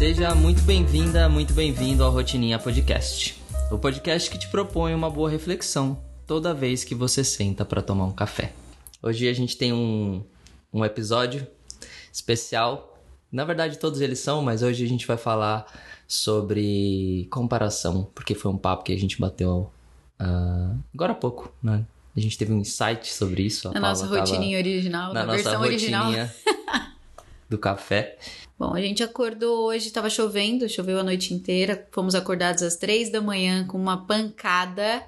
Seja muito bem-vinda, muito bem-vindo ao Rotininha Podcast. O podcast que te propõe uma boa reflexão toda vez que você senta para tomar um café. Hoje a gente tem um, um episódio especial. Na verdade, todos eles são, mas hoje a gente vai falar sobre comparação, porque foi um papo que a gente bateu uh, agora há pouco, né? A gente teve um insight sobre isso. A na nossa rotininha original, na, na versão original do café. Bom, a gente acordou hoje, estava chovendo, choveu a noite inteira. Fomos acordados às três da manhã com uma pancada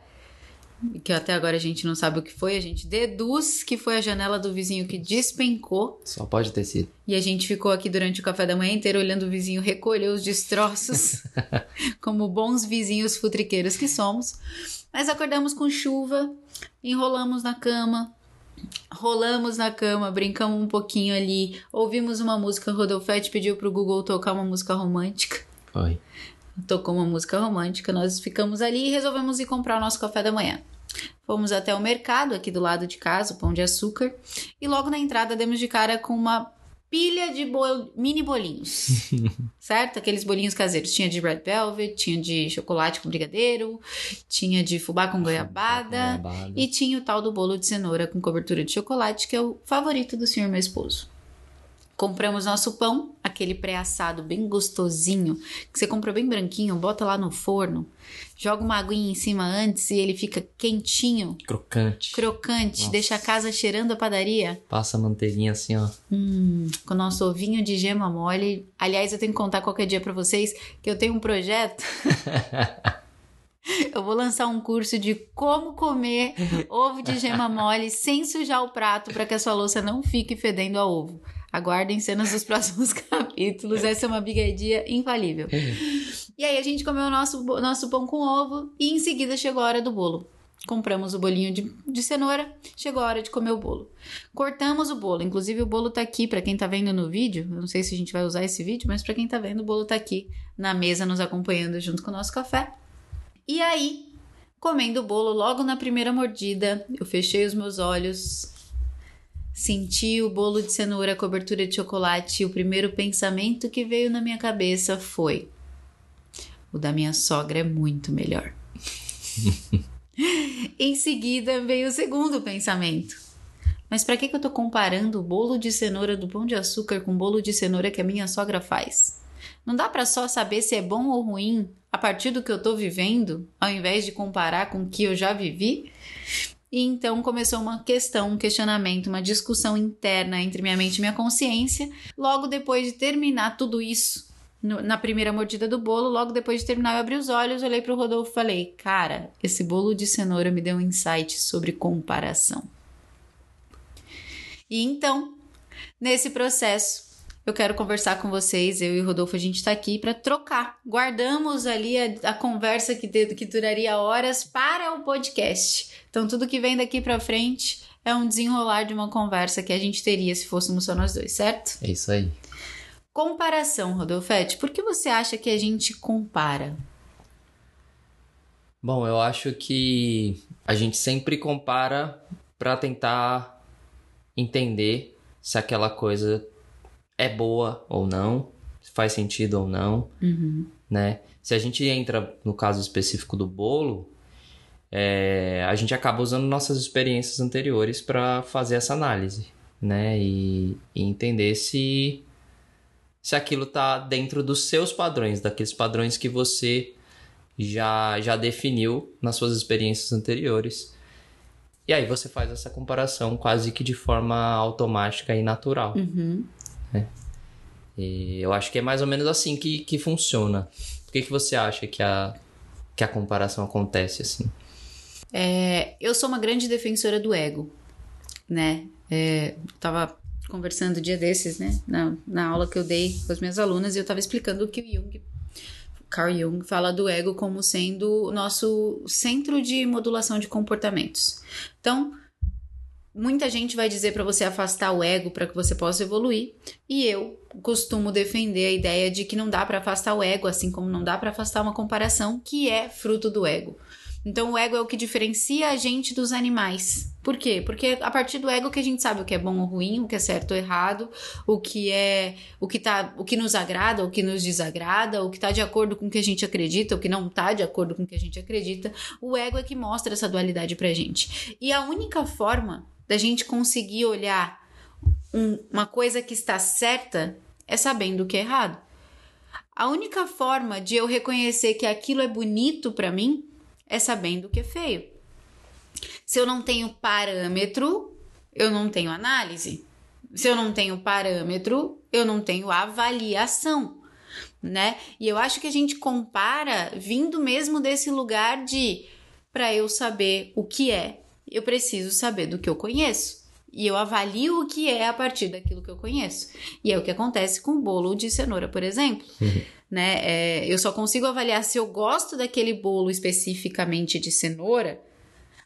que até agora a gente não sabe o que foi, a gente deduz que foi a janela do vizinho que despencou. Só pode ter sido. E a gente ficou aqui durante o café da manhã inteiro olhando o vizinho recolher os destroços, como bons vizinhos futriqueiros que somos. Mas acordamos com chuva, enrolamos na cama, rolamos na cama, brincamos um pouquinho ali, ouvimos uma música. Rodolfete pediu pro Google tocar uma música romântica. Foi. Tocou uma música romântica, nós ficamos ali e resolvemos ir comprar o nosso café da manhã. Fomos até o mercado aqui do lado de casa, o Pão de Açúcar, e logo na entrada demos de cara com uma pilha de bol mini bolinhos, certo? Aqueles bolinhos caseiros. Tinha de red velvet, tinha de chocolate com brigadeiro, tinha de fubá com goiabada, goiabada e tinha o tal do bolo de cenoura com cobertura de chocolate, que é o favorito do senhor meu esposo. Compramos nosso pão, aquele pré-assado bem gostosinho, que você comprou bem branquinho, bota lá no forno, joga uma aguinha em cima antes e ele fica quentinho. Crocante. Crocante, Nossa. deixa a casa cheirando a padaria. Passa a manteiguinha assim, ó. Hum, com o nosso ovinho de gema mole. Aliás, eu tenho que contar qualquer dia para vocês que eu tenho um projeto. Eu vou lançar um curso de como comer ovo de gema mole sem sujar o prato para que a sua louça não fique fedendo a ovo. Aguardem cenas dos próximos capítulos. Essa é uma bigadia infalível. E aí a gente comeu o nosso, nosso pão com ovo e em seguida chegou a hora do bolo. Compramos o bolinho de, de cenoura, chegou a hora de comer o bolo. Cortamos o bolo, inclusive o bolo tá aqui para quem tá vendo no vídeo. Eu não sei se a gente vai usar esse vídeo, mas para quem tá vendo, o bolo tá aqui na mesa nos acompanhando junto com o nosso café. E aí, comendo o bolo logo na primeira mordida, eu fechei os meus olhos, Senti o bolo de cenoura, a cobertura de chocolate e o primeiro pensamento que veio na minha cabeça foi: o da minha sogra é muito melhor. em seguida veio o segundo pensamento: mas para que, que eu tô comparando o bolo de cenoura do pão de açúcar com o bolo de cenoura que a minha sogra faz? Não dá para só saber se é bom ou ruim a partir do que eu tô vivendo, ao invés de comparar com o que eu já vivi? E então começou uma questão, um questionamento, uma discussão interna entre minha mente e minha consciência. Logo depois de terminar tudo isso, na primeira mordida do bolo, logo depois de terminar, eu abri os olhos, olhei para o Rodolfo e falei: Cara, esse bolo de cenoura me deu um insight sobre comparação. E então, nesse processo, eu quero conversar com vocês. Eu e o Rodolfo, a gente está aqui para trocar. Guardamos ali a, a conversa que, que duraria horas para o podcast. Então, tudo que vem daqui para frente é um desenrolar de uma conversa que a gente teria se fôssemos só nós dois, certo? É isso aí. Comparação, Rodolfete. Por que você acha que a gente compara? Bom, eu acho que a gente sempre compara para tentar entender se aquela coisa é boa ou não, faz sentido ou não, uhum. né? Se a gente entra no caso específico do bolo, é, a gente acaba usando nossas experiências anteriores para fazer essa análise, né? E, e, entender se, se aquilo tá dentro dos seus padrões, daqueles padrões que você já, já definiu nas suas experiências anteriores. E aí você faz essa comparação quase que de forma automática e natural. Uhum. Né? E eu acho que é mais ou menos assim que, que funciona. Por que, que você acha que a, que a comparação acontece assim? É, eu sou uma grande defensora do ego, né? É, tava conversando dia desses, né? Na, na aula que eu dei com as minhas alunas, e eu tava explicando que o Jung, Carl Jung, fala do ego como sendo o nosso centro de modulação de comportamentos. Então, muita gente vai dizer para você afastar o ego para que você possa evoluir, e eu costumo defender a ideia de que não dá para afastar o ego, assim como não dá para afastar uma comparação que é fruto do ego. Então o ego é o que diferencia a gente dos animais. Por quê? Porque a partir do ego que a gente sabe o que é bom ou ruim, o que é certo ou errado, o que é o que tá, o que nos agrada, o que nos desagrada, o que tá de acordo com o que a gente acredita, o que não tá de acordo com o que a gente acredita. O ego é que mostra essa dualidade pra gente. E a única forma da gente conseguir olhar um, uma coisa que está certa é sabendo o que é errado. A única forma de eu reconhecer que aquilo é bonito para mim é sabendo o que é feio. Se eu não tenho parâmetro, eu não tenho análise. Se eu não tenho parâmetro, eu não tenho avaliação, né? E eu acho que a gente compara vindo mesmo desse lugar de para eu saber o que é, eu preciso saber do que eu conheço. E eu avalio o que é a partir daquilo que eu conheço. E é o que acontece com o bolo de cenoura, por exemplo. Uhum. Né? É, eu só consigo avaliar se eu gosto daquele bolo especificamente de cenoura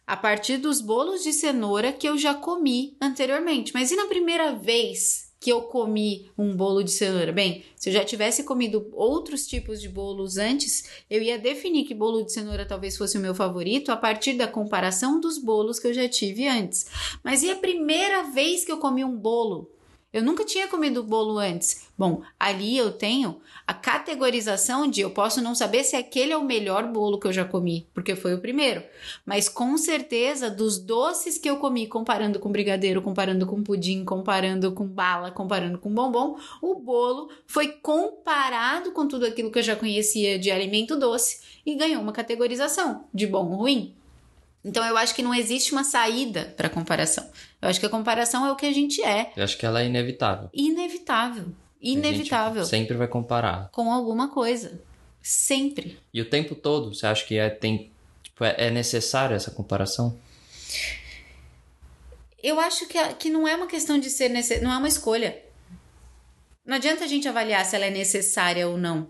a partir dos bolos de cenoura que eu já comi anteriormente. Mas e na primeira vez que eu comi um bolo de cenoura. Bem, se eu já tivesse comido outros tipos de bolos antes, eu ia definir que bolo de cenoura talvez fosse o meu favorito a partir da comparação dos bolos que eu já tive antes. Mas e a primeira vez que eu comi um bolo? Eu nunca tinha comido bolo antes. Bom, ali eu tenho a categorização de eu posso não saber se aquele é o melhor bolo que eu já comi, porque foi o primeiro. Mas com certeza, dos doces que eu comi, comparando com brigadeiro, comparando com pudim, comparando com bala, comparando com bombom, o bolo foi comparado com tudo aquilo que eu já conhecia de alimento doce e ganhou uma categorização de bom ou ruim. Então eu acho que não existe uma saída para comparação. Eu acho que a comparação é o que a gente é. Eu acho que ela é inevitável. Inevitável. Inevitável. sempre vai comparar. Com alguma coisa. Sempre. E o tempo todo, você acha que é, tem, tipo, é, é necessário essa comparação? Eu acho que, que não é uma questão de ser necessário, não é uma escolha. Não adianta a gente avaliar se ela é necessária ou não.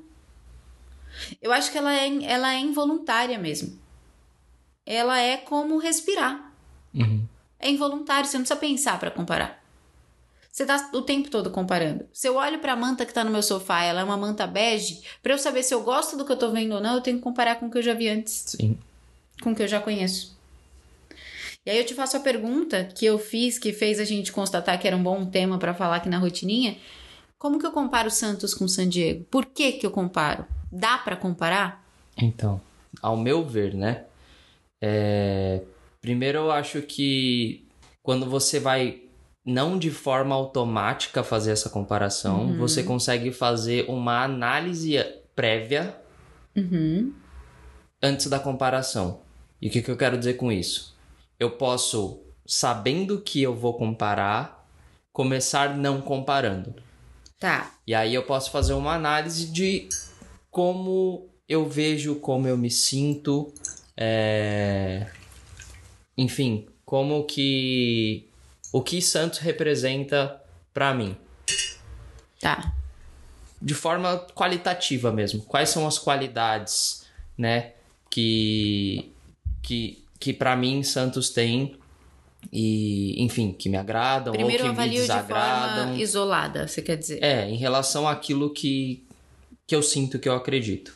Eu acho que ela é, ela é involuntária mesmo ela é como respirar. Uhum. É involuntário, você não precisa pensar para comparar. Você tá o tempo todo comparando. Se eu olho para a manta que tá no meu sofá, ela é uma manta bege, para eu saber se eu gosto do que eu tô vendo ou não, eu tenho que comparar com o que eu já vi antes. Sim. Com o que eu já conheço. E aí eu te faço a pergunta que eu fiz, que fez a gente constatar que era um bom tema para falar aqui na rotininha. Como que eu comparo Santos com San Diego? Por que que eu comparo? Dá para comparar? Então, ao meu ver, né? É, primeiro, eu acho que quando você vai não de forma automática fazer essa comparação, Uhum. você consegue fazer uma análise prévia Uhum. antes da comparação. E o que, que eu quero dizer com isso? Eu posso, sabendo que eu vou comparar, começar não comparando. Tá. E aí eu posso fazer uma análise de como eu vejo, como eu me sinto, é... enfim, como que o que Santos representa pra mim, Tá. de forma qualitativa mesmo. Quais são as qualidades, né, que que que para mim Santos tem e, enfim, que me agradam Primeiro ou que me avalio de desagradam. forma isolada, você quer dizer? É, em relação àquilo que, que eu sinto, que eu acredito.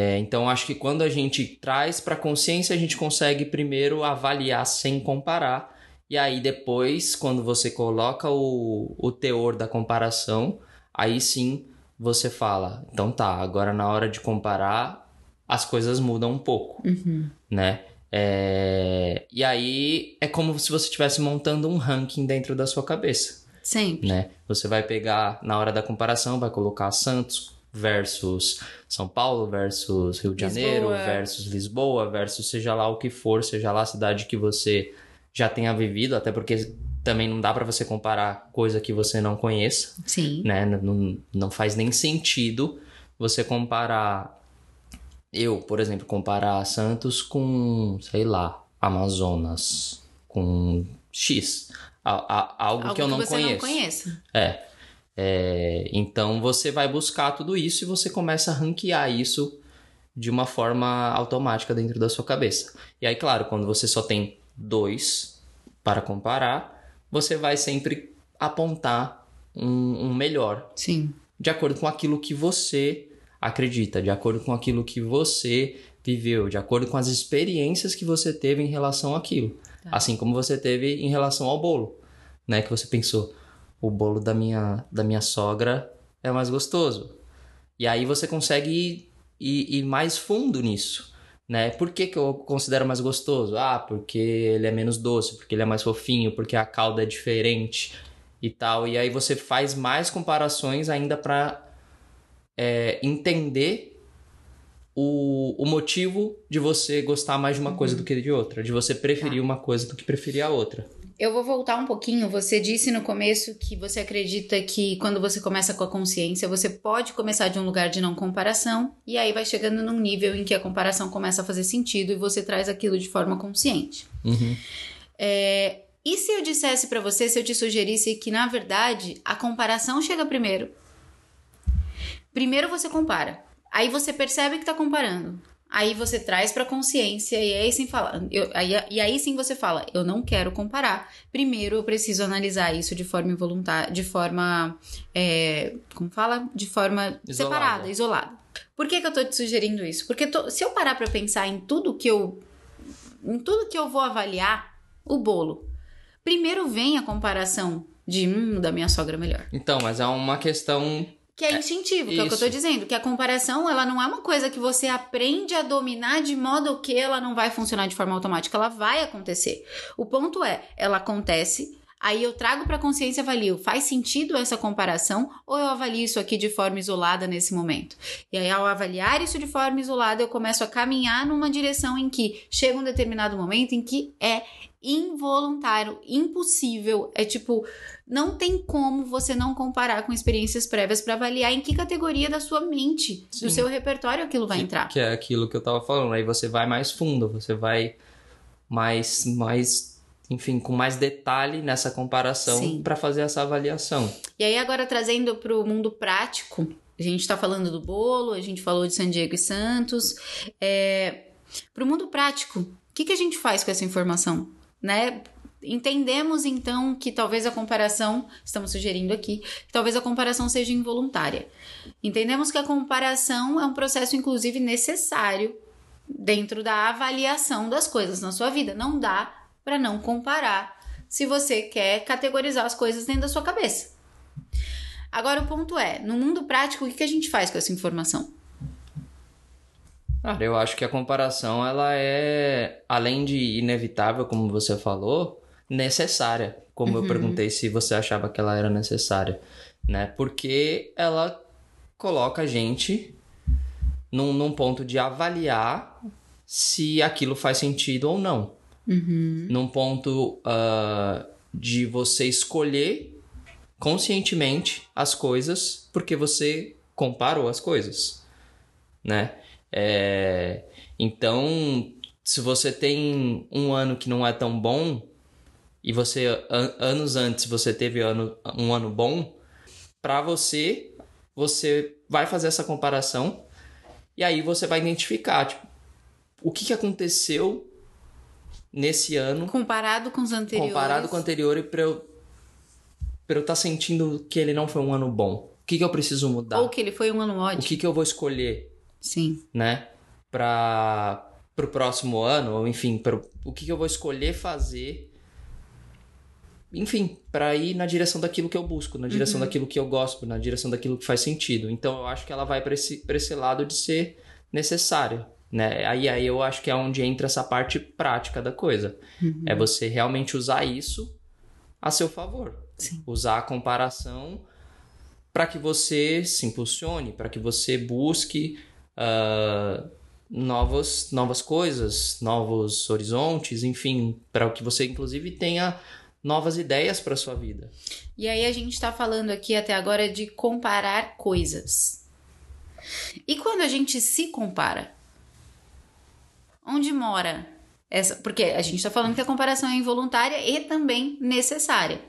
É, então, acho que quando a gente traz para consciência, a gente consegue primeiro avaliar sem comparar. E aí, depois, quando você coloca o, o teor da comparação, aí sim você fala: então tá, agora na hora de comparar, as coisas mudam um pouco, Uhum. né? É, e aí é como se você estivesse montando um ranking dentro da sua cabeça Sempre. né? Você vai pegar na hora da comparação, vai colocar Santos versus São Paulo versus Rio de Janeiro Lisboa. versus Lisboa versus seja lá o que for, seja lá a cidade que você já tenha vivido, até porque também não dá pra você comparar coisa que você não conheça, Sim. né? Não, não faz nem sentido você comparar eu, por exemplo, comparar Santos com, sei lá, Amazonas, com X, a- a- algo, Algo que eu não você conheço. não conheça. É. É, Então você vai buscar tudo isso e você começa a ranquear isso de uma forma automática dentro da sua cabeça. E aí, claro, quando você só tem dois para comparar, você vai sempre apontar um, um melhor, Sim. de acordo com aquilo que você acredita, de acordo com aquilo que você viveu, de acordo com as experiências que você teve em relação àquilo. Tá. Assim como você teve em relação ao bolo, né? Que você pensou, o bolo da minha, da minha sogra é mais gostoso. E aí você consegue ir, ir, ir mais fundo nisso. Né? Por que, que eu considero mais gostoso? Ah, porque ele é menos doce, porque ele é mais fofinho, porque a calda é diferente e tal. E aí você faz mais comparações ainda para é, entender o, o motivo de você gostar mais de uma coisa do que de outra, de você preferir tá. uma coisa do que preferir a outra. Eu vou voltar um pouquinho. Você disse no começo que você acredita que quando você começa com a consciência, você pode começar de um lugar de não comparação e aí vai chegando num nível em que a comparação começa a fazer sentido e você traz aquilo de forma consciente. Uhum. É, e se eu dissesse para você, se eu te sugerisse que na verdade a comparação chega primeiro? Primeiro você compara. Aí você percebe que tá comparando. Aí você traz para consciência e aí sim fala, eu, aí, e aí sim você fala, eu não quero comparar. Primeiro eu preciso analisar isso de forma involuntária, de forma, é, como fala, de forma isolada. separada, isolada. Por que, que eu tô te sugerindo isso? Porque tô, se eu parar para pensar em tudo que eu, em tudo que eu vou avaliar, o bolo, primeiro vem a comparação de hum, da minha sogra melhor. Então, mas é uma questão que é instintivo, que é o que eu tô dizendo. Que a comparação, ela não é uma coisa que você aprende a dominar de modo que ela não vai funcionar de forma automática. Ela vai acontecer. O ponto é, ela acontece, Aí eu trago para a consciência e avalio, faz sentido essa comparação ou eu avalio isso aqui de forma isolada nesse momento? E aí ao avaliar isso de forma isolada, eu começo a caminhar numa direção em que chega um determinado momento em que é involuntário, impossível, é tipo, não tem como você não comparar com experiências prévias para avaliar em que categoria da sua mente, Sim. do seu repertório aquilo vai que, entrar. Que é aquilo que eu tava falando, aí você vai mais fundo, você vai mais mais enfim, com mais detalhe nessa comparação para fazer essa avaliação. E aí agora trazendo para o mundo prático, a gente está falando do bolo, a gente falou de San Diego e Santos, é, para o mundo prático, o que, que a gente faz com essa informação? Né? Entendemos então que talvez a comparação, estamos sugerindo aqui, que talvez a comparação seja involuntária. Entendemos que a comparação é um processo, inclusive, necessário dentro da avaliação das coisas na sua vida. Não dá para não comparar se você quer categorizar as coisas dentro da sua cabeça. Agora, o ponto é: no mundo prático, o que a gente faz com essa informação? Cara, eu acho que a comparação ela é, além de inevitável, como você falou, necessária. Como uhum. eu perguntei se você achava que ela era necessária, né? Porque ela coloca a gente num, num ponto de avaliar se aquilo faz sentido ou não. Uhum. Num ponto uh, de você escolher conscientemente as coisas porque você comparou as coisas, né? É, então, se você tem um ano que não é tão bom e você an anos antes você teve ano, um ano bom, para você você vai fazer essa comparação e aí você vai identificar tipo, o que, que aconteceu nesse ano comparado com os anteriores. Comparado com o anterior e para eu para eu estar tá sentindo que ele não foi um ano bom. O que, que eu preciso mudar? Ou que ele foi um ano ótimo. O que, que eu vou escolher? Sim. Né? Para o próximo ano, ou enfim, pro, o que, que eu vou escolher fazer. Enfim, para ir na direção daquilo que eu busco, na direção uhum. daquilo que eu gosto, na direção daquilo que faz sentido. Então eu acho que ela vai para esse, esse lado de ser necessária. Né? Aí, aí eu acho que é onde entra essa parte prática da coisa. Uhum. É você realmente usar isso a seu favor. Sim. Usar a comparação para que você se impulsione, para que você busque uh, novas, novas coisas, novos horizontes, enfim, para que você inclusive tenha novas ideias para sua vida. E aí a gente está falando aqui até agora de comparar coisas. E quando a gente se compara, onde mora essa, porque a gente está falando que a comparação é involuntária e também necessária.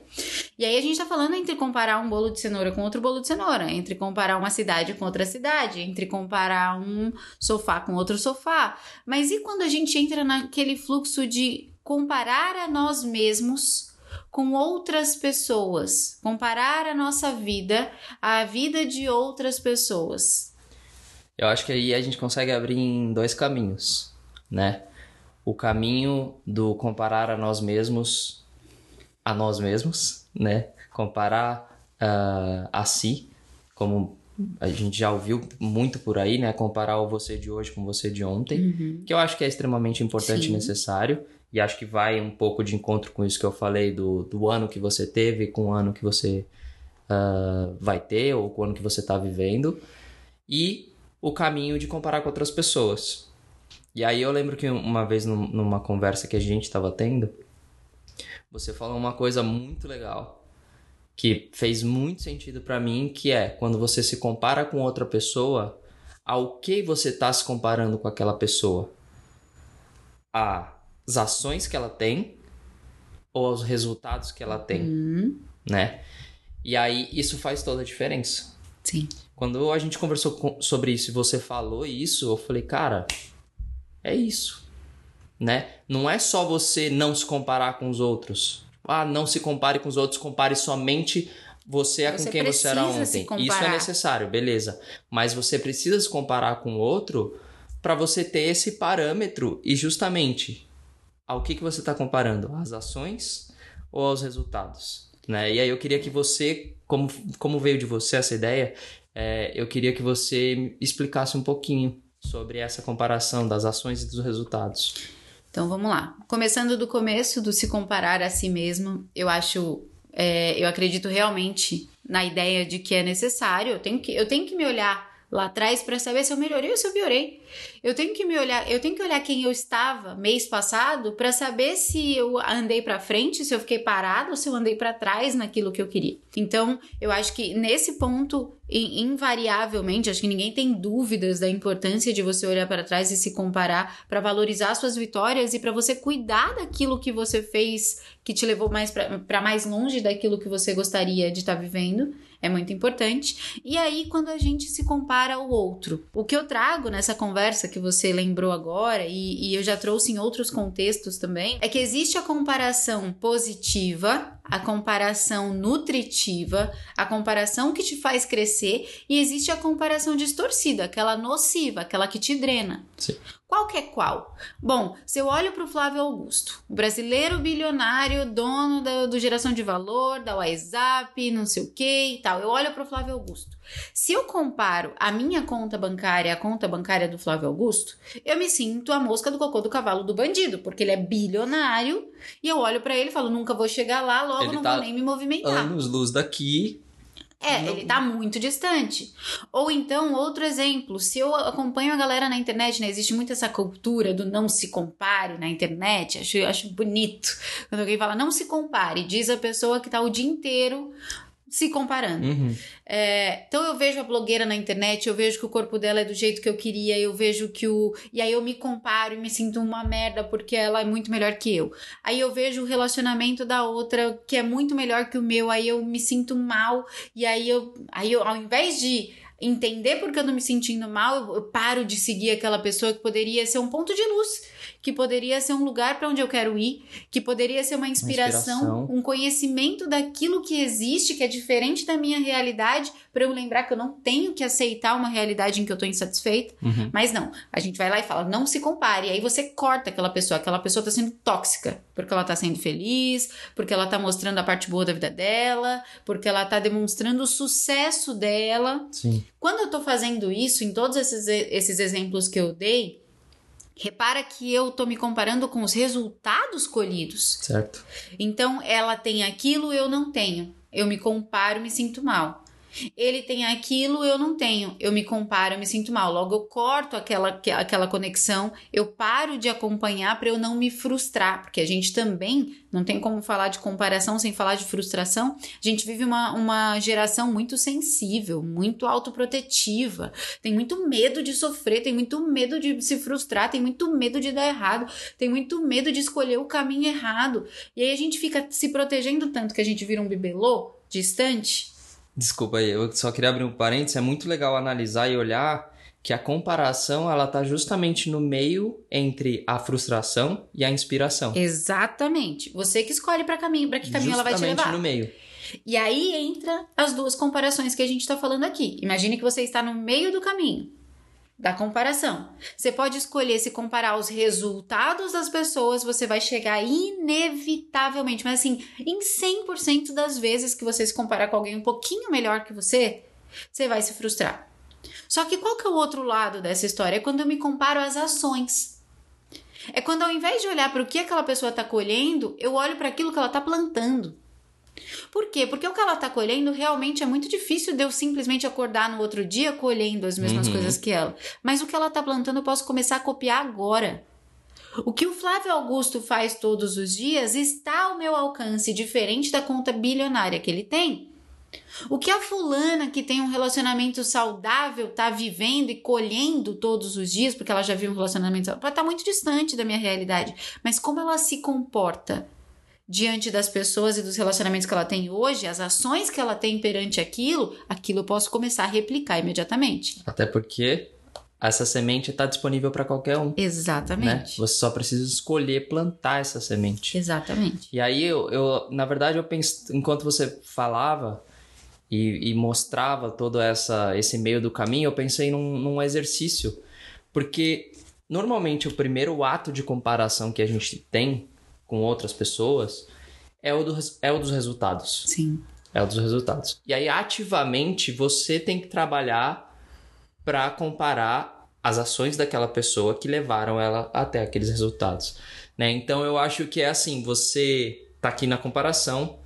E aí a gente está falando entre comparar um bolo de cenoura com outro bolo de cenoura, entre comparar uma cidade com outra cidade, entre comparar um sofá com outro sofá. Mas e quando a gente entra naquele fluxo de comparar a nós mesmos com outras pessoas, comparar a nossa vida à vida de outras pessoas? Eu acho que aí a gente consegue abrir em dois caminhos, né? O caminho do comparar a nós mesmos a nós mesmos, né? Comparar uh, a si, como a gente já ouviu muito por aí, né? Comparar o você de hoje com você de ontem, Uhum. que eu acho que é extremamente importante Sim. e necessário. E acho que vai um pouco de encontro com isso que eu falei do, do ano que você teve com o ano que você ah, vai ter ou com o ano que você está vivendo. E o caminho de comparar com outras pessoas. E aí eu lembro que uma vez num- numa conversa que a gente estava tendo, você falou uma coisa muito legal que fez muito sentido pra mim, que é quando você se compara com outra pessoa, ao que você tá se comparando com aquela pessoa? As ações que ela tem ou aos resultados que ela tem, Hum, né? E aí isso faz toda a diferença. sim. Quando a gente conversou com- sobre isso e você falou isso, eu falei, cara, é isso, né? Não é só você não se comparar com os outros. Ah, não se compare com os outros, compare somente você é com Você quem você era ontem. Isso é necessário, beleza. Mas você precisa se comparar com o outro para você ter esse parâmetro e justamente ao que, que você está comparando? Às ações ou aos resultados? Né? E aí eu queria que você, como, como veio de você essa ideia, é, eu queria que você explicasse um pouquinho sobre essa comparação das ações e dos resultados. Então vamos lá. Começando do começo do se comparar a si mesmo, eu acho, é, eu acredito realmente na ideia de que é necessário. Eu tenho que, eu tenho que me olhar lá atrás para saber se eu melhorei ou se eu piorei. Eu tenho que me olhar, eu tenho que olhar quem eu estava mês passado para saber se eu andei para frente, se eu fiquei parado ou se eu andei para trás naquilo que eu queria. Então, eu acho que nesse ponto, in- invariavelmente, acho que ninguém tem dúvidas da importância de você olhar para trás e se comparar para valorizar suas vitórias e para você cuidar daquilo que você fez que te levou mais para mais longe daquilo que você gostaria de estar vivendo. É muito importante. E aí, quando a gente se compara ao outro, o que eu trago nessa conversa que você lembrou agora, e, e eu já trouxe em outros contextos também, é que existe a comparação positiva, a comparação nutritiva, a comparação que te faz crescer, e existe a comparação distorcida, aquela nociva, aquela que te drena. Sim. Qual que é qual? Bom, se eu olho para o Flávio Augusto, brasileiro bilionário, dono da, do geração de valor, da WhatsApp, não sei o que e tal, eu olho para o Flávio Augusto. Se eu comparo a minha conta bancária à conta bancária do Flávio Augusto, eu me sinto a mosca do cocô do cavalo do bandido, porque ele é bilionário e eu olho para ele e falo, nunca vou chegar lá, logo Ele não tá vou nem me movimentar. Anos luz daqui. É, ele tá muito distante. Ou então, outro exemplo, se eu acompanho a galera na internet, né? Existe muito essa cultura do não se compare na internet. Acho, acho bonito. Quando alguém fala não se compare, diz a pessoa que tá o dia inteiro se comparando. Uhum. É, então eu vejo a blogueira na internet, eu vejo que o corpo dela é do jeito que eu queria, eu vejo que o. E aí eu me comparo e me sinto uma merda porque ela é muito melhor que eu. Aí eu vejo o relacionamento da outra que é muito melhor que o meu, aí eu me sinto mal, e aí eu. Aí eu, ao invés de entender porque eu tô me sentindo mal, eu, eu paro de seguir aquela pessoa que poderia ser um ponto de luz, que poderia ser um lugar para onde eu quero ir, que poderia ser uma inspiração, inspiração. um conhecimento daquilo que existe, que é diferente da minha realidade, para eu lembrar que eu não tenho que aceitar uma realidade em que eu tô insatisfeita. Uhum. Mas não, a gente vai lá e fala, não se compare. E aí você corta aquela pessoa, aquela pessoa tá sendo tóxica, porque ela tá sendo feliz, porque ela tá mostrando a parte boa da vida dela, porque ela tá demonstrando o sucesso dela. Sim. Quando eu tô fazendo isso, em todos esses, esses exemplos que eu dei, repara que eu tô me comparando com os resultados colhidos. Certo. Então, ela tem aquilo, eu não tenho. Eu me comparo, me sinto mal. Ele tem aquilo, eu não tenho. Eu me comparo, eu me sinto mal. Logo, eu corto aquela, aquela conexão, eu paro de acompanhar para eu não me frustrar, porque a gente também não tem como falar de comparação sem falar de frustração. A gente vive uma, uma geração muito sensível, muito autoprotetiva, tem muito medo de sofrer, tem muito medo de se frustrar, tem muito medo de dar errado, tem muito medo de escolher o caminho errado. E aí a gente fica se protegendo tanto que a gente vira um bibelô distante. Desculpa aí, eu só queria abrir um parênteses. É muito legal analisar e olhar que a comparação ela tá justamente no meio entre a frustração e a inspiração. Exatamente. Você que escolhe para caminho, para que caminho ela vai te Justamente levar. no meio. E aí entra as duas comparações que a gente tá falando aqui. Imagine que você está no meio do caminho. Da comparação. Você pode escolher se comparar os resultados das pessoas, você vai chegar inevitavelmente, mas assim, em 100% das vezes que você se comparar com alguém um pouquinho melhor que você, você vai se frustrar. Só que qual que é o outro lado dessa história? É quando eu me comparo às ações. É quando ao invés de olhar para o que aquela pessoa está colhendo, eu olho para aquilo que ela está plantando. Por quê? Porque o que ela está colhendo realmente é muito difícil de eu simplesmente acordar no outro dia colhendo as mesmas uhum. coisas que ela. Mas o que ela está plantando eu posso começar a copiar agora. O que o Flávio Augusto faz todos os dias está ao meu alcance, diferente da conta bilionária que ele tem. O que a fulana que tem um relacionamento saudável está vivendo e colhendo todos os dias, porque ela já viu um relacionamento saudável, está muito distante da minha realidade. Mas como ela se comporta diante das pessoas e dos relacionamentos que ela tem hoje, as ações que ela tem perante aquilo, aquilo eu posso começar a replicar imediatamente. Até porque essa semente está disponível para qualquer um. Exatamente. Né? Você só precisa escolher plantar essa semente. Exatamente. E aí eu, eu na verdade, eu penso, enquanto você falava e, e, mostrava todo essa, esse meio do caminho, eu pensei num, num exercício. Porque normalmente o primeiro ato de comparação que a gente tem com outras pessoas é o, do, é o dos resultados. Sim. É o dos resultados. E aí, ativamente, você tem que trabalhar para comparar as ações daquela pessoa que levaram ela até aqueles resultados. Né? Então, eu acho que é assim: você tá aqui na comparação,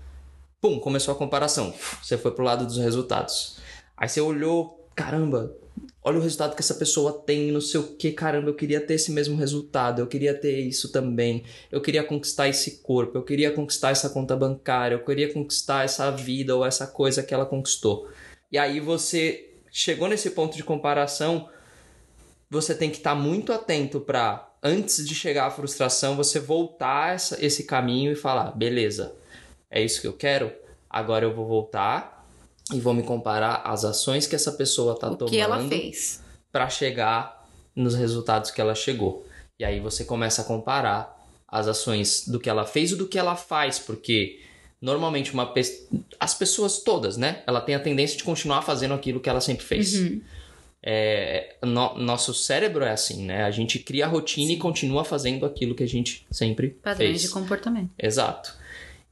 pum, começou a comparação. Você foi pro lado dos resultados. Aí você olhou, caramba, olha o resultado que essa pessoa tem, não sei o que, caramba, eu queria ter esse mesmo resultado, eu queria ter isso também, eu queria conquistar esse corpo, eu queria conquistar essa conta bancária, eu queria conquistar essa vida ou essa coisa que ela conquistou. E aí você chegou nesse ponto de comparação, você tem que estar tá muito atento para antes de chegar à frustração, você voltar essa, esse caminho e falar, beleza, é isso que eu quero, agora eu vou voltar e vou me comparar às ações que essa pessoa está tomando. que ela fez. Para chegar nos resultados que ela chegou. E aí você começa a comparar as ações do que ela fez e do que ela faz, porque normalmente uma pe... as pessoas todas, né? Ela tem a tendência de continuar fazendo aquilo que ela sempre fez. Uhum. É, no, nosso cérebro é assim, né? A gente cria a rotina Sim. e continua fazendo aquilo que a gente sempre Padrões fez. de comportamento. Exato.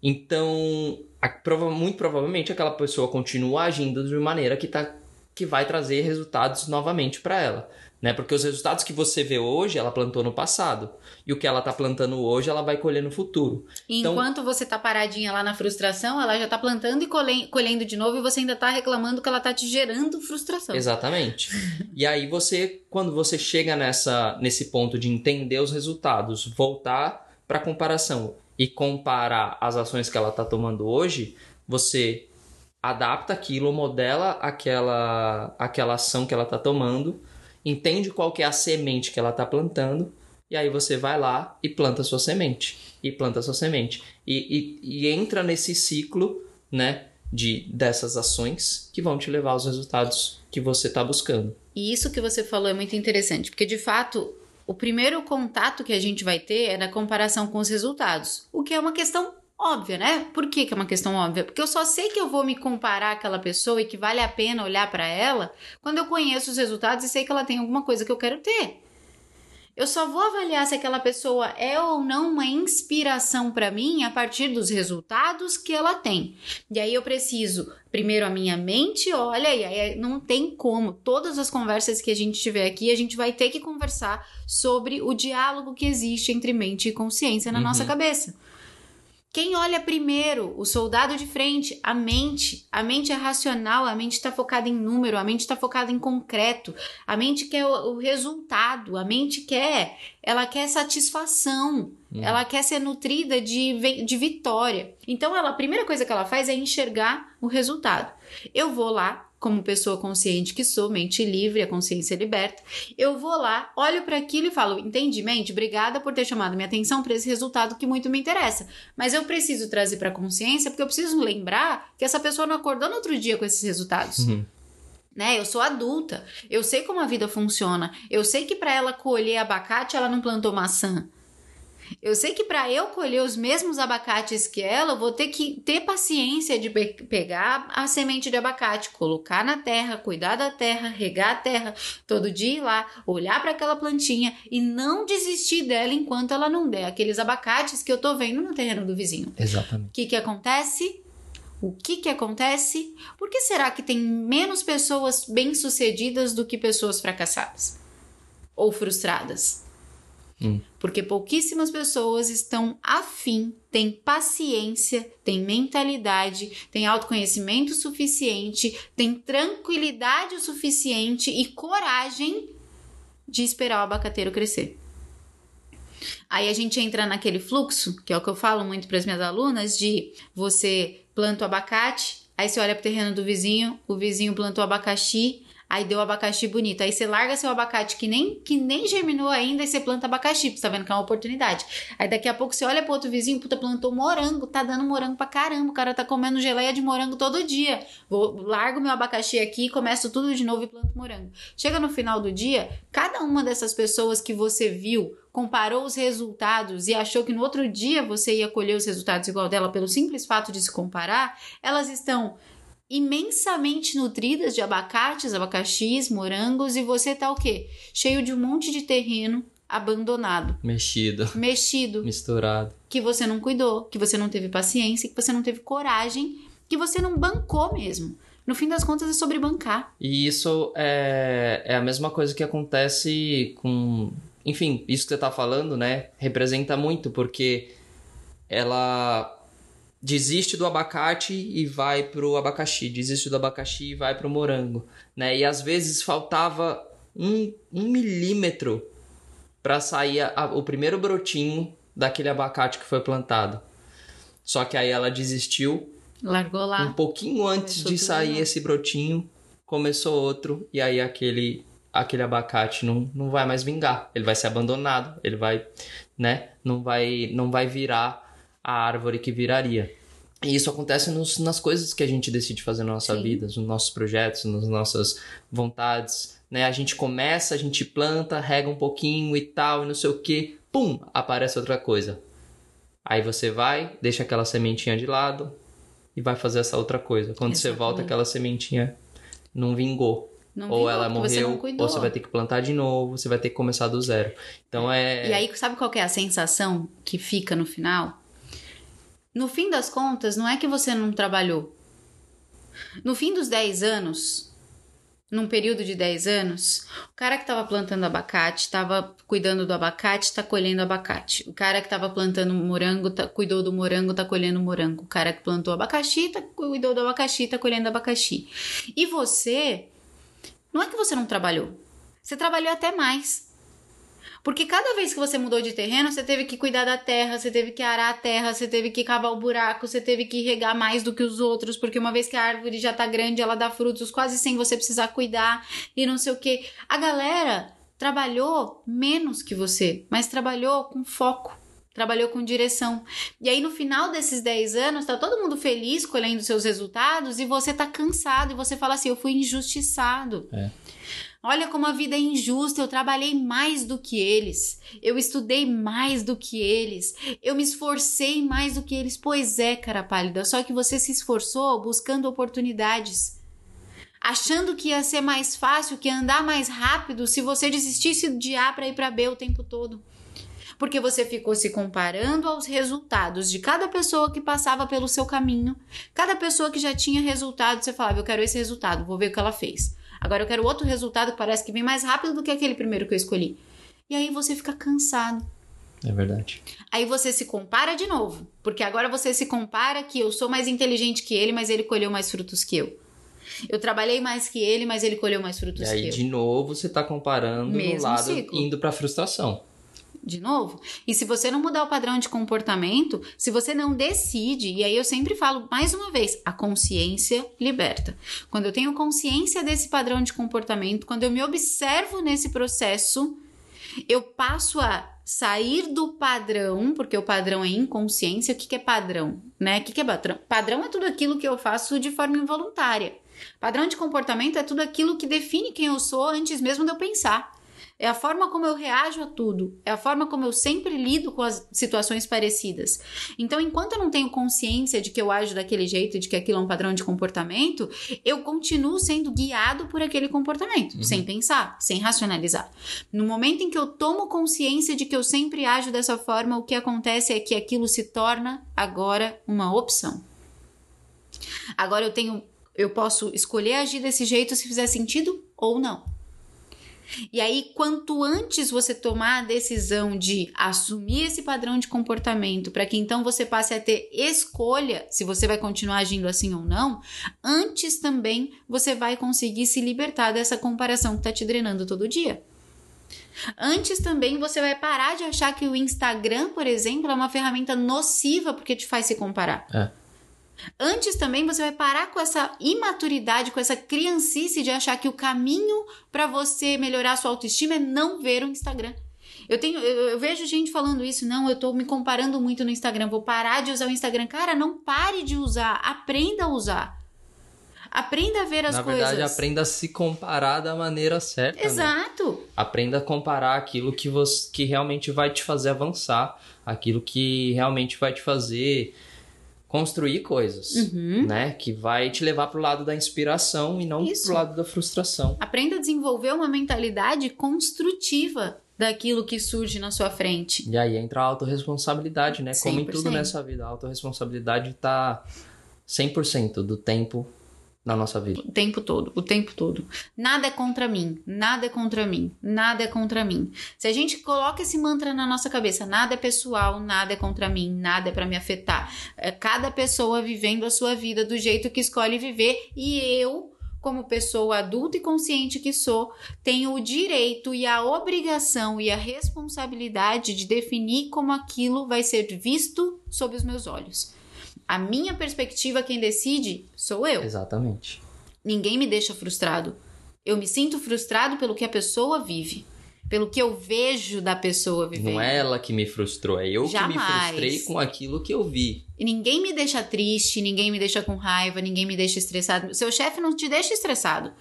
Então, a, prova, muito provavelmente aquela pessoa continua agindo de maneira que, tá, que vai trazer resultados novamente para ela. Né? Porque os resultados que você vê hoje, ela plantou no passado. E o que ela está plantando hoje, ela vai colher no futuro. E então, enquanto você está paradinha lá na frustração, ela já está plantando e colhendo de novo e você ainda está reclamando que ela está te gerando frustração. Exatamente. e aí você, quando você chega nessa, nesse ponto de entender os resultados, voltar para a comparação e comparar as ações que ela está tomando hoje, você adapta aquilo, modela aquela, aquela ação que ela está tomando, entende qual que é a semente que ela está plantando, e aí você vai lá e planta a sua semente. E planta a sua semente. E, e, e entra nesse ciclo, né? De, dessas ações que vão te levar aos resultados que você está buscando. E isso que você falou é muito interessante, porque de fato o primeiro contato que a gente vai ter é na comparação com os resultados, o que é uma questão óbvia, né? Por que, que é uma questão óbvia? Porque eu só sei que eu vou me comparar àquela pessoa e que vale a pena olhar para ela quando eu conheço os resultados e sei que ela tem alguma coisa que eu quero ter. Eu só vou avaliar se aquela pessoa é ou não uma inspiração para mim a partir dos resultados que ela tem. E aí eu preciso, primeiro, a minha mente olha, e aí não tem como. Todas as conversas que a gente tiver aqui, a gente vai ter que conversar sobre o diálogo que existe entre mente e consciência na uhum. nossa cabeça. Quem olha primeiro? O soldado de frente, a mente. A mente é racional, a mente está focada em número, a mente está focada em concreto, a mente quer o, o, resultado, a mente quer, ela quer satisfação, hum. ela quer ser nutrida de, de vitória. Então, ela, a primeira coisa que ela faz é enxergar o resultado. Eu vou lá, como pessoa consciente que sou, mente livre, a consciência liberta, eu vou lá, olho para aquilo e falo: entendi, mente, obrigada por ter chamado minha atenção para esse resultado que muito me interessa. Mas eu preciso trazer para a consciência porque eu preciso lembrar que essa pessoa não acordou no outro dia com esses resultados. Uhum. Né? Eu sou adulta, eu sei como a vida funciona, eu sei que para ela colher abacate ela não plantou maçã. Eu sei que para eu colher os mesmos abacates que ela, eu vou ter que ter paciência de pe pegar a semente de abacate, colocar na terra, cuidar da terra, regar a terra, todo dia ir lá, olhar para aquela plantinha e não desistir dela enquanto ela não der aqueles abacates que eu tô vendo no terreno do vizinho. Exatamente. O que que acontece? O que que acontece? Por que será que tem menos pessoas bem-sucedidas do que pessoas fracassadas ou frustradas? Hum. Porque pouquíssimas pessoas estão afim, têm paciência, têm mentalidade, têm autoconhecimento suficiente, têm tranquilidade o suficiente e coragem de esperar o abacateiro crescer. Aí a gente entra naquele fluxo, que é o que eu falo muito para as minhas alunas, de você planta o abacate, aí você olha pro terreno do vizinho, o vizinho plantou abacaxi, aí deu abacaxi bonito. Aí você larga seu abacate que nem, que nem germinou ainda e você planta abacaxi, você tá vendo que é uma oportunidade. Aí daqui a pouco você olha pro outro vizinho, puta, plantou morango, tá dando morango pra caramba, o cara tá comendo geleia de morango todo dia. Vou, largo meu abacaxi aqui, começo tudo de novo e planto morango. Chega no final do dia, cada uma dessas pessoas que você viu, comparou os resultados e achou que no outro dia você ia colher os resultados igual dela pelo simples fato de se comparar, elas estão imensamente nutridas de abacates, abacaxis, morangos e você tá o quê? Cheio de um monte de terreno abandonado, Mexido, mexido, misturado. que você não cuidou, que você não teve paciência, que você não teve coragem, que você não bancou mesmo. No fim das contas é sobre bancar. E isso é, é a mesma coisa que acontece com. Enfim, isso que você tá falando, né? Representa muito, porque ela desiste do abacate e vai pro abacaxi, desiste do abacaxi e vai pro morango, né? E às vezes faltava um, um milímetro para sair a- o primeiro brotinho daquele abacate que foi plantado. Só que aí ela desistiu Largou lá. um pouquinho antes de sair esse brotinho, começou outro, e aí aquele aquele abacate não, não vai mais vingar. Ele vai ser abandonado, ele vai, né? Não vai, não vai virar a árvore que viraria. E isso acontece nos- nas coisas que a gente decide fazer na nossa Sim. vida, nos nossos projetos, nas nossas vontades, né? A gente começa, a gente planta, rega um pouquinho e tal, e não sei o que, pum, aparece outra coisa. Aí você vai, deixa aquela sementinha de lado, e vai fazer essa outra coisa. Quando você volta, Exatamente. aquela sementinha não vingou. Não ou vingou, ela você morreu, cuidou. ou você vai ter que plantar de novo, você vai ter que começar do zero. Então é. E aí, sabe qual que é a sensação que fica no final? No fim das contas, não é que você não trabalhou. No fim dos 10 anos, num período de 10 anos, o cara que estava plantando abacate, estava cuidando do abacate, está colhendo abacate. O cara que estava plantando morango, tá, cuidou do morango, está colhendo morango. O cara que plantou abacaxi, tá, cuidou do abacaxi, está colhendo abacaxi. E você, não é que você não trabalhou. Você trabalhou até mais. Porque cada vez que você mudou de terreno, você teve que cuidar da terra, você teve que arar a terra, você teve que cavar o buraco, você teve que regar mais do que os outros, porque uma vez que a árvore já tá grande, ela dá frutos quase sem você precisar cuidar e não sei o que. A galera trabalhou menos que você, mas trabalhou com foco. Trabalhou com direção. E aí, no final desses 10 anos, tá todo mundo feliz colhendo seus resultados e você tá cansado e você fala assim: eu fui injustiçado. Olha como a vida é injusta. Eu trabalhei mais do que eles. Eu estudei mais do que eles. Eu me esforcei mais do que eles. Pois é, cara pálida. Só que você se esforçou buscando oportunidades. Achando que ia ser mais fácil, que ia andar mais rápido se você desistisse de A para ir para B o tempo todo. Porque você ficou se comparando aos resultados de cada pessoa que passava pelo seu caminho. Cada pessoa que já tinha resultado, você falava: Eu quero esse resultado, vou ver o que ela fez. Agora eu quero outro resultado que parece que vem mais rápido do que aquele primeiro que eu escolhi. E aí você fica cansado. É verdade. Aí você se compara de novo. Porque agora você se compara que eu sou mais inteligente que ele, mas ele colheu mais frutos que eu. Eu trabalhei mais que ele, mas ele colheu mais frutos E aí, que eu. de novo, você tá comparando no Mesmo lado ciclo. indo pra frustração. De novo. E se você não mudar o padrão de comportamento, se você não decide, e aí eu sempre falo mais uma vez, a consciência liberta. Quando eu tenho consciência desse padrão de comportamento, quando eu me observo nesse processo, eu passo a sair do padrão, porque o padrão é inconsciência. O que, que é padrão? Né? O que, que é padrão? Padrão é tudo aquilo que eu faço de forma involuntária. Padrão de comportamento é tudo aquilo que define quem eu sou antes mesmo de eu pensar. É a forma como eu reajo a tudo, é a forma como eu sempre lido com as situações parecidas. Então, enquanto eu não tenho consciência de que eu ajo daquele jeito, de que aquilo é um padrão de comportamento, eu continuo sendo guiado por aquele comportamento, uhum. sem pensar, sem racionalizar. No momento em que eu tomo consciência de que eu sempre ajo dessa forma, o que acontece é que aquilo se torna agora uma opção. Agora eu tenho eu posso escolher agir desse jeito se fizer sentido ou não. E aí, quanto antes você tomar a decisão de assumir esse padrão de comportamento, para que então você passe a ter escolha se você vai continuar agindo assim ou não, antes também você vai conseguir se libertar dessa comparação que está te drenando todo dia. Antes também você vai parar de achar que o Instagram, por exemplo, é uma ferramenta nociva porque te faz se comparar. É. Antes também você vai parar com essa imaturidade, com essa criancice de achar que o caminho para você melhorar a sua autoestima é não ver o Instagram. Eu tenho, eu, eu, vejo gente falando isso, não, eu tô me comparando muito no Instagram, vou parar de usar o Instagram. Cara, não pare de usar, aprenda a usar. Aprenda a ver as Na coisas. Na verdade, aprenda a se comparar da maneira certa. Né? Exato. Né? Aprenda a comparar aquilo que você que realmente vai te fazer avançar, aquilo que realmente vai te fazer construir coisas, uhum. né? Que vai te levar para o lado da inspiração e não para o lado da frustração. Aprenda a desenvolver uma mentalidade construtiva daquilo que surge na sua frente. E aí entra a autorresponsabilidade, né? 100%. Como em tudo nessa vida, a autorresponsabilidade está 100% do tempo na nossa vida. O tempo todo, o tempo todo. Nada é contra mim, nada é contra mim, nada é contra mim. Se a gente coloca esse mantra na nossa cabeça, nada é pessoal, nada é contra mim, nada é para me afetar. É cada pessoa vivendo a sua vida do jeito que escolhe viver e eu como pessoa adulta e consciente que sou, tenho o direito e a obrigação e a responsabilidade de definir como aquilo vai ser visto sob os meus olhos. A minha perspectiva, quem decide, sou eu. Exatamente. Ninguém me deixa frustrado. Eu me sinto frustrado pelo que a pessoa vive. Pelo que eu vejo da pessoa vivendo. Não é ela que me frustrou, é eu Jamais. que me frustrei com aquilo que eu vi. E ninguém me deixa triste, ninguém me deixa com raiva, ninguém me deixa estressado. Seu chefe não te deixa estressado.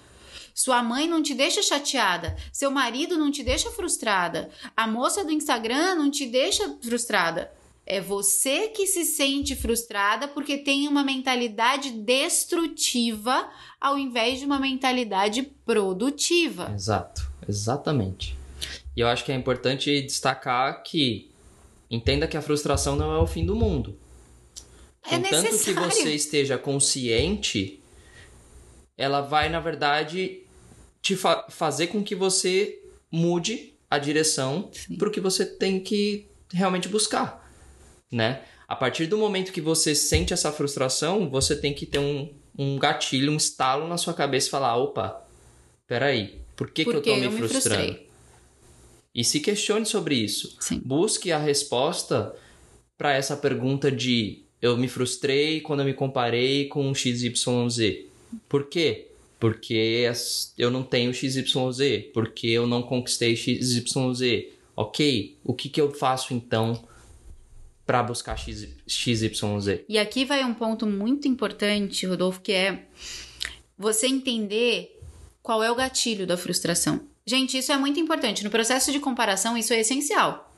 Sua mãe não te deixa chateada. Seu marido não te deixa frustrada. A moça do Instagram não te deixa frustrada. É você que se sente frustrada porque tem uma mentalidade destrutiva ao invés de uma mentalidade produtiva. Exato, exatamente. E eu acho que é importante destacar que entenda que a frustração não é o fim do mundo. É Contanto necessário. que você esteja consciente, ela vai, na verdade, te fa fazer com que você mude a direção para o que você tem que realmente buscar né? A partir do momento que você sente essa frustração, você tem que ter um, um gatilho, um estalo na sua cabeça e falar: opa, peraí, por que, que eu tô me frustrando? Me e se questione sobre isso. Sim. Busque a resposta para essa pergunta de eu me frustrei quando eu me comparei com o XYZ. Por quê? Porque eu não tenho XYZ, porque eu não conquistei XYZ. Ok, o que, que eu faço então para buscar X, XYZ. E aqui vai um ponto muito importante, Rodolfo, que é você entender qual é o gatilho da frustração. Gente, isso é muito importante. No processo de comparação, isso é essencial.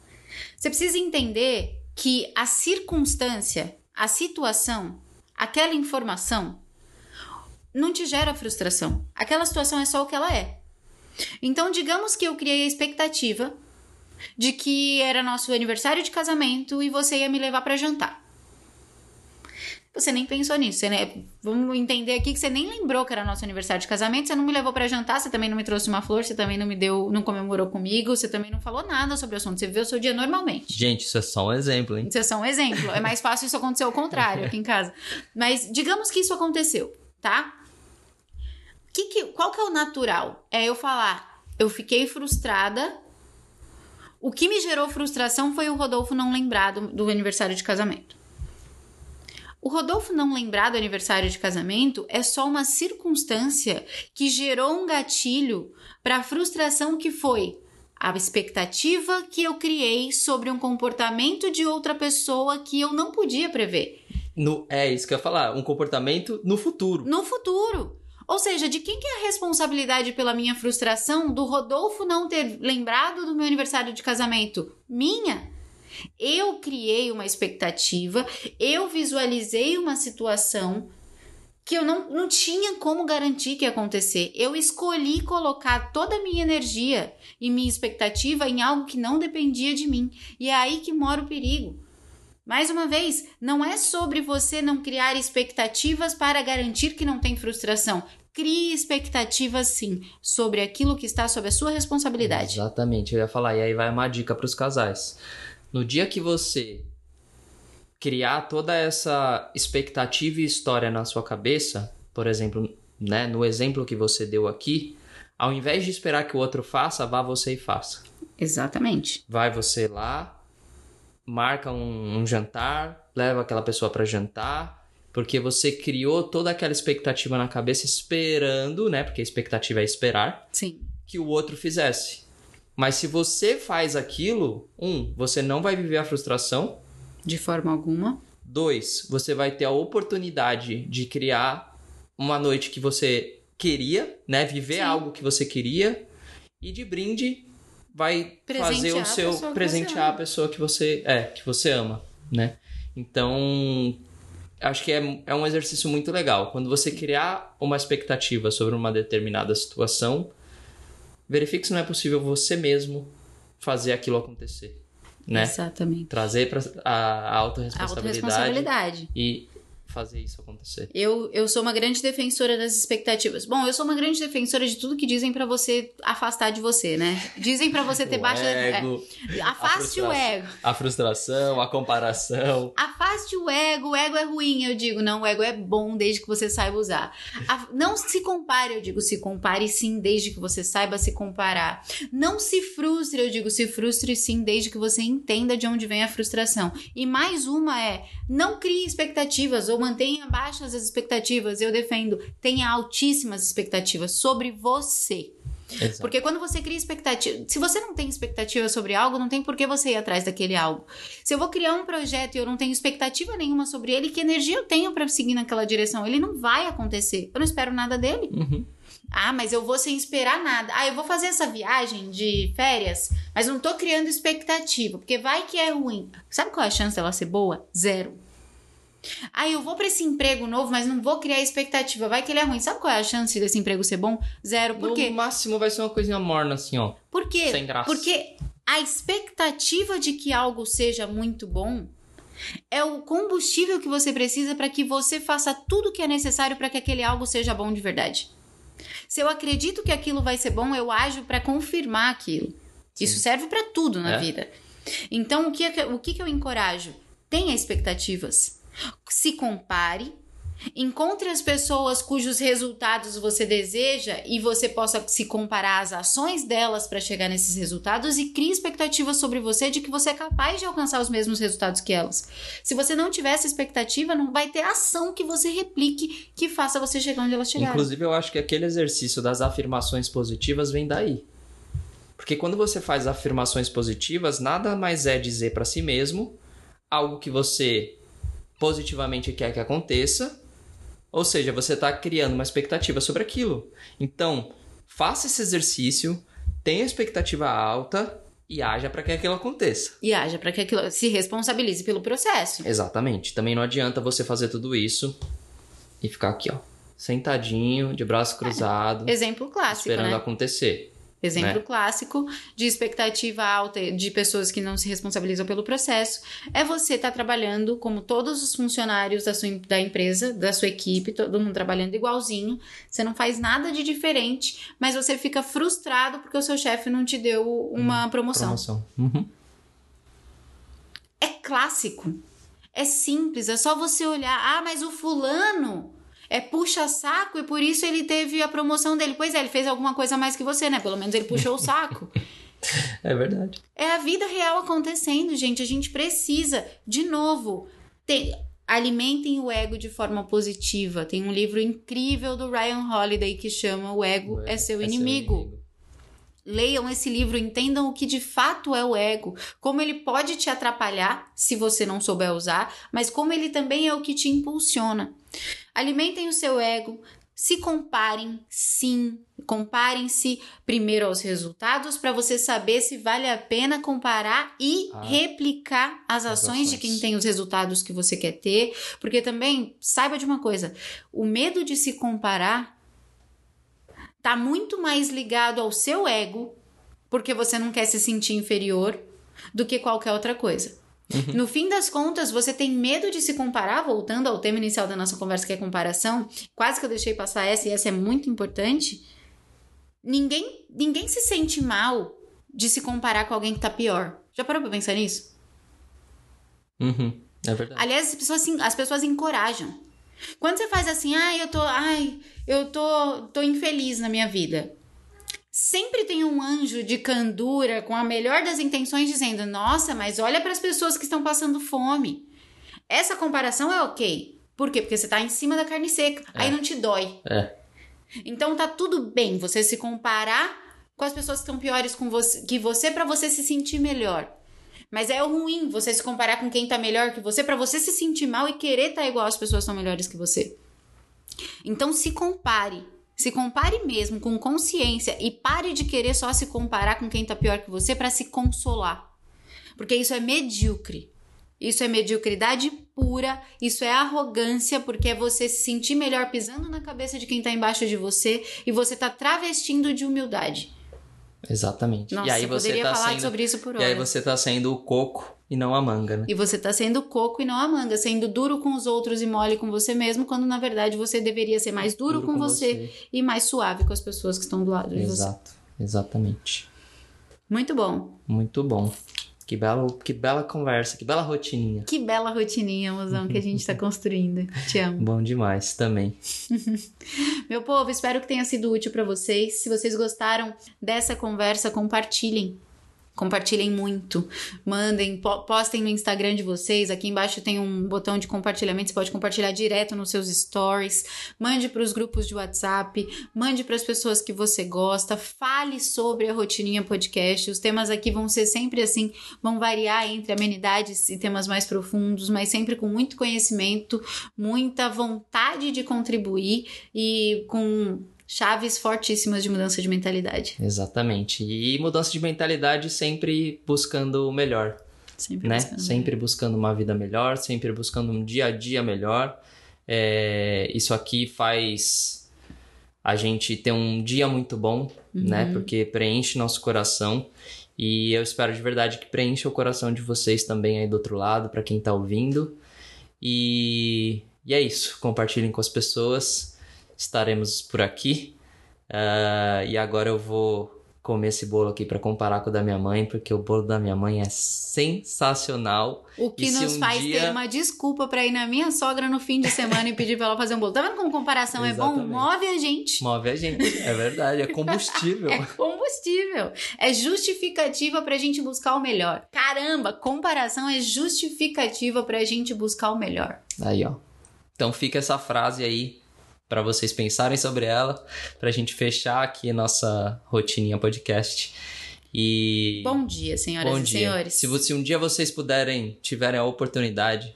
Você precisa entender que a circunstância, a situação, aquela informação não te gera frustração. Aquela situação é só o que ela é. Então, digamos que eu criei a expectativa de que era nosso aniversário de casamento e você ia me levar para jantar. Você nem pensou nisso, você, né? Vamos entender aqui que você nem lembrou que era nosso aniversário de casamento, você não me levou para jantar, você também não me trouxe uma flor, você também não me deu, não comemorou comigo, você também não falou nada sobre o assunto, você viveu o seu dia normalmente. Gente, isso é só um exemplo, hein? Isso é só um exemplo. É mais fácil isso acontecer ao contrário aqui em casa. Mas digamos que isso aconteceu, tá? Que que, qual que é o natural? É eu falar, eu fiquei frustrada o que me gerou frustração foi o Rodolfo não lembrar do, do aniversário de casamento. O Rodolfo não lembrar do aniversário de casamento é só uma circunstância que gerou um gatilho para a frustração que foi a expectativa que eu criei sobre um comportamento de outra pessoa que eu não podia prever. No, é isso que eu ia falar, um comportamento no futuro. No futuro. Ou seja, de quem que é a responsabilidade pela minha frustração do Rodolfo não ter lembrado do meu aniversário de casamento? Minha? Eu criei uma expectativa, eu visualizei uma situação que eu não, não tinha como garantir que ia acontecer. Eu escolhi colocar toda a minha energia e minha expectativa em algo que não dependia de mim. E é aí que mora o perigo. Mais uma vez, não é sobre você não criar expectativas para garantir que não tem frustração. Crie expectativas sim sobre aquilo que está sob a sua responsabilidade. Exatamente, eu ia falar. E aí vai uma dica para os casais. No dia que você criar toda essa expectativa e história na sua cabeça, por exemplo, né, no exemplo que você deu aqui, ao invés de esperar que o outro faça, vá você e faça. Exatamente. Vai você lá, marca um, um jantar, leva aquela pessoa para jantar, porque você criou toda aquela expectativa na cabeça esperando, né? Porque a expectativa é esperar. Sim. Que o outro fizesse. Mas se você faz aquilo, um, você não vai viver a frustração, de forma alguma. Dois, você vai ter a oportunidade de criar uma noite que você queria, né? Viver Sim. algo que você queria. E de brinde, vai fazer o seu presentear a pessoa que você é, que você ama, né? Então, acho que é, é um exercício muito legal. Quando você criar uma expectativa sobre uma determinada situação, verifique se não é possível você mesmo fazer aquilo acontecer né? Exatamente. Trazer para a autorresponsabilidade, autorresponsabilidade e fazer isso acontecer. Eu, eu sou uma grande defensora das expectativas. Bom, eu sou uma grande defensora de tudo que dizem para você afastar de você, né? Dizem para você ter baixa ego, é, afaste o ego. A frustração, a comparação. Afaste o ego. O ego é ruim, eu digo. Não, o ego é bom desde que você saiba usar. A, não se compare, eu digo, se compare sim, desde que você saiba se comparar. Não se frustre, eu digo, se frustre sim, desde que você entenda de onde vem a frustração. E mais uma é, não crie expectativas ou mantenha baixas as expectativas. Eu defendo, tenha altíssimas expectativas sobre você. Exato. Porque quando você cria expectativa, se você não tem expectativa sobre algo, não tem por que você ir atrás daquele algo. Se eu vou criar um projeto e eu não tenho expectativa nenhuma sobre ele, que energia eu tenho para seguir naquela direção? Ele não vai acontecer. Eu não espero nada dele. Uhum. Ah, mas eu vou sem esperar nada. Ah, eu vou fazer essa viagem de férias, mas não tô criando expectativa, porque vai que é ruim. Sabe qual é a chance dela ser boa? Zero. Ah, eu vou para esse emprego novo, mas não vou criar expectativa. Vai que ele é ruim. Sabe qual é a chance desse emprego ser bom? Zero. Por no quê? No máximo vai ser uma coisinha morna, assim, ó. Por quê? Sem graça. Porque a expectativa de que algo seja muito bom é o combustível que você precisa para que você faça tudo o que é necessário para que aquele algo seja bom de verdade. Se eu acredito que aquilo vai ser bom, eu ajo para confirmar aquilo. Sim. Isso serve para tudo na é. vida. Então, o que, o que eu encorajo? Tenha expectativas se compare, encontre as pessoas cujos resultados você deseja e você possa se comparar às ações delas para chegar nesses resultados e crie expectativas sobre você de que você é capaz de alcançar os mesmos resultados que elas. Se você não tiver essa expectativa, não vai ter ação que você replique que faça você chegar onde elas chegaram. Inclusive, eu acho que aquele exercício das afirmações positivas vem daí. Porque quando você faz afirmações positivas, nada mais é dizer para si mesmo algo que você positivamente quer que aconteça, ou seja, você está criando uma expectativa sobre aquilo. Então, faça esse exercício, tenha expectativa alta e haja para que aquilo aconteça. E haja para que aquilo se responsabilize pelo processo. Exatamente. Também não adianta você fazer tudo isso e ficar aqui, ó, sentadinho, de braço cruzado. É. Exemplo clássico, esperando né? acontecer. Exemplo né? clássico de expectativa alta de pessoas que não se responsabilizam pelo processo é você estar tá trabalhando como todos os funcionários da sua da empresa, da sua equipe, todo mundo trabalhando igualzinho. Você não faz nada de diferente, mas você fica frustrado porque o seu chefe não te deu uma hum, promoção. promoção. Uhum. É clássico. É simples, é só você olhar, ah, mas o fulano é puxa-saco e por isso ele teve a promoção dele. Pois é, ele fez alguma coisa mais que você, né? Pelo menos ele puxou o saco. É verdade. É a vida real acontecendo, gente. A gente precisa, de novo, ter, alimentem o ego de forma positiva. Tem um livro incrível do Ryan Holiday que chama O Ego, é, seu, é inimigo. seu inimigo. Leiam esse livro, entendam o que de fato é o ego, como ele pode te atrapalhar se você não souber usar, mas como ele também é o que te impulsiona. Alimentem o seu ego, se comparem, sim. Comparem-se primeiro aos resultados para você saber se vale a pena comparar e Ah. replicar as As ações de ações. quem tem os resultados que você quer ter. Porque também, saiba de uma coisa: o medo de se comparar tá muito mais ligado ao seu ego, porque você não quer se sentir inferior, do que qualquer outra coisa. No fim das contas, você tem medo de se comparar, voltando ao tema inicial da nossa conversa, que é comparação. Quase que eu deixei passar essa, e essa é muito importante. Ninguém, ninguém se sente mal de se comparar com alguém que tá pior. Já parou pra pensar nisso? Uhum. É verdade. Aliás, as pessoas, as pessoas encorajam. Quando você faz assim, ai, eu tô, ai, eu tô, tô infeliz na minha vida. Sempre tem um anjo de candura com a melhor das intenções dizendo: "Nossa, mas olha para as pessoas que estão passando fome". Essa comparação é OK. Por quê? Porque você tá em cima da carne seca. Aí É. não te dói. É. Então tá tudo bem você se comparar com as pessoas que estão piores com você, que você para você se sentir melhor. Mas é ruim você se comparar com quem tá melhor que você pra você se sentir mal e querer estar igual às pessoas que estão melhores que você. Então se compare. Se compare mesmo com consciência e pare de querer só se comparar com quem tá pior que você pra se consolar. Porque isso é medíocre. Isso é mediocridade pura, isso é arrogância, porque é você se sentir melhor pisando na cabeça de quem tá embaixo de você e você tá travestindo de humildade. Exatamente. Nossa, e aí você poderia tá falar sendo... sobre isso por E aí você tá sendo o coco e não a manga, né? E você tá sendo coco e não a manga, sendo duro com os outros e mole com você mesmo, quando na verdade você deveria ser mais duro, com, você, e mais suave com as pessoas que estão do lado de você. Exato. Exatamente. Muito bom. Muito bom. Que bela, que bela conversa, que bela rotininha. Que bela rotininha, mozão, que a gente tá construindo. Te amo. Bom demais também. Meu povo, espero que tenha sido útil pra vocês. Se vocês gostaram dessa conversa, compartilhem. Compartilhem muito. Mandem, po- postem no Instagram de vocês. Aqui embaixo tem um botão de compartilhamento. Você pode compartilhar direto nos seus stories. Mande para os grupos de WhatsApp. Mande para as pessoas que você gosta. Fale sobre a Rotininha Podcast. Os temas aqui vão ser sempre assim, vão variar entre amenidades e temas mais profundos, mas sempre com muito conhecimento, muita vontade de contribuir e com chaves fortíssimas de mudança de mentalidade. Exatamente. E mudança de mentalidade sempre buscando o melhor, Sempre né? buscando. Sempre buscando uma vida melhor, sempre buscando um dia a dia melhor. É, Isso aqui faz a gente ter um dia muito bom, né? Porque preenche nosso coração. E eu espero de verdade que preencha o coração de vocês também aí do outro lado, para quem tá ouvindo. E, e é isso. Compartilhem com as pessoas. Estaremos por aqui. Ah, e agora eu vou comer esse bolo aqui para comparar com o da minha mãe, porque o bolo da minha mãe é sensacional. O que nos um faz dia- ter uma desculpa pra ir na minha sogra no fim de semana e pedir pra ela fazer um bolo. Tá vendo como comparação é bom? Move a gente. Move a gente. É verdade, é combustível. É combustível. É justificativa pra gente buscar o melhor. Caramba, comparação é justificativa pra gente buscar o melhor. Aí, ó. Então fica essa frase aí para vocês pensarem sobre ela, pra gente fechar aqui a nossa rotininha podcast. E Bom dia, senhoras bom e dia. senhores. Se, se um dia vocês puderem, tiverem a oportunidade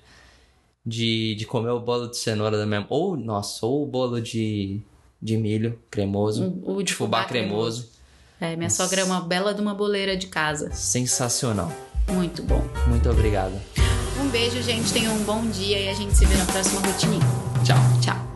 de, de comer o bolo de cenoura da minha ou nossa, ou o bolo de, de milho cremoso, O, o de fubá cremoso, É, minha Nossa. sogra é uma bela de uma boleira de casa. sensacional. Muito bom. Muito obrigado. Um beijo, gente. Tenham um bom dia e a gente se vê na próxima rotininha. Tchau. Tchau.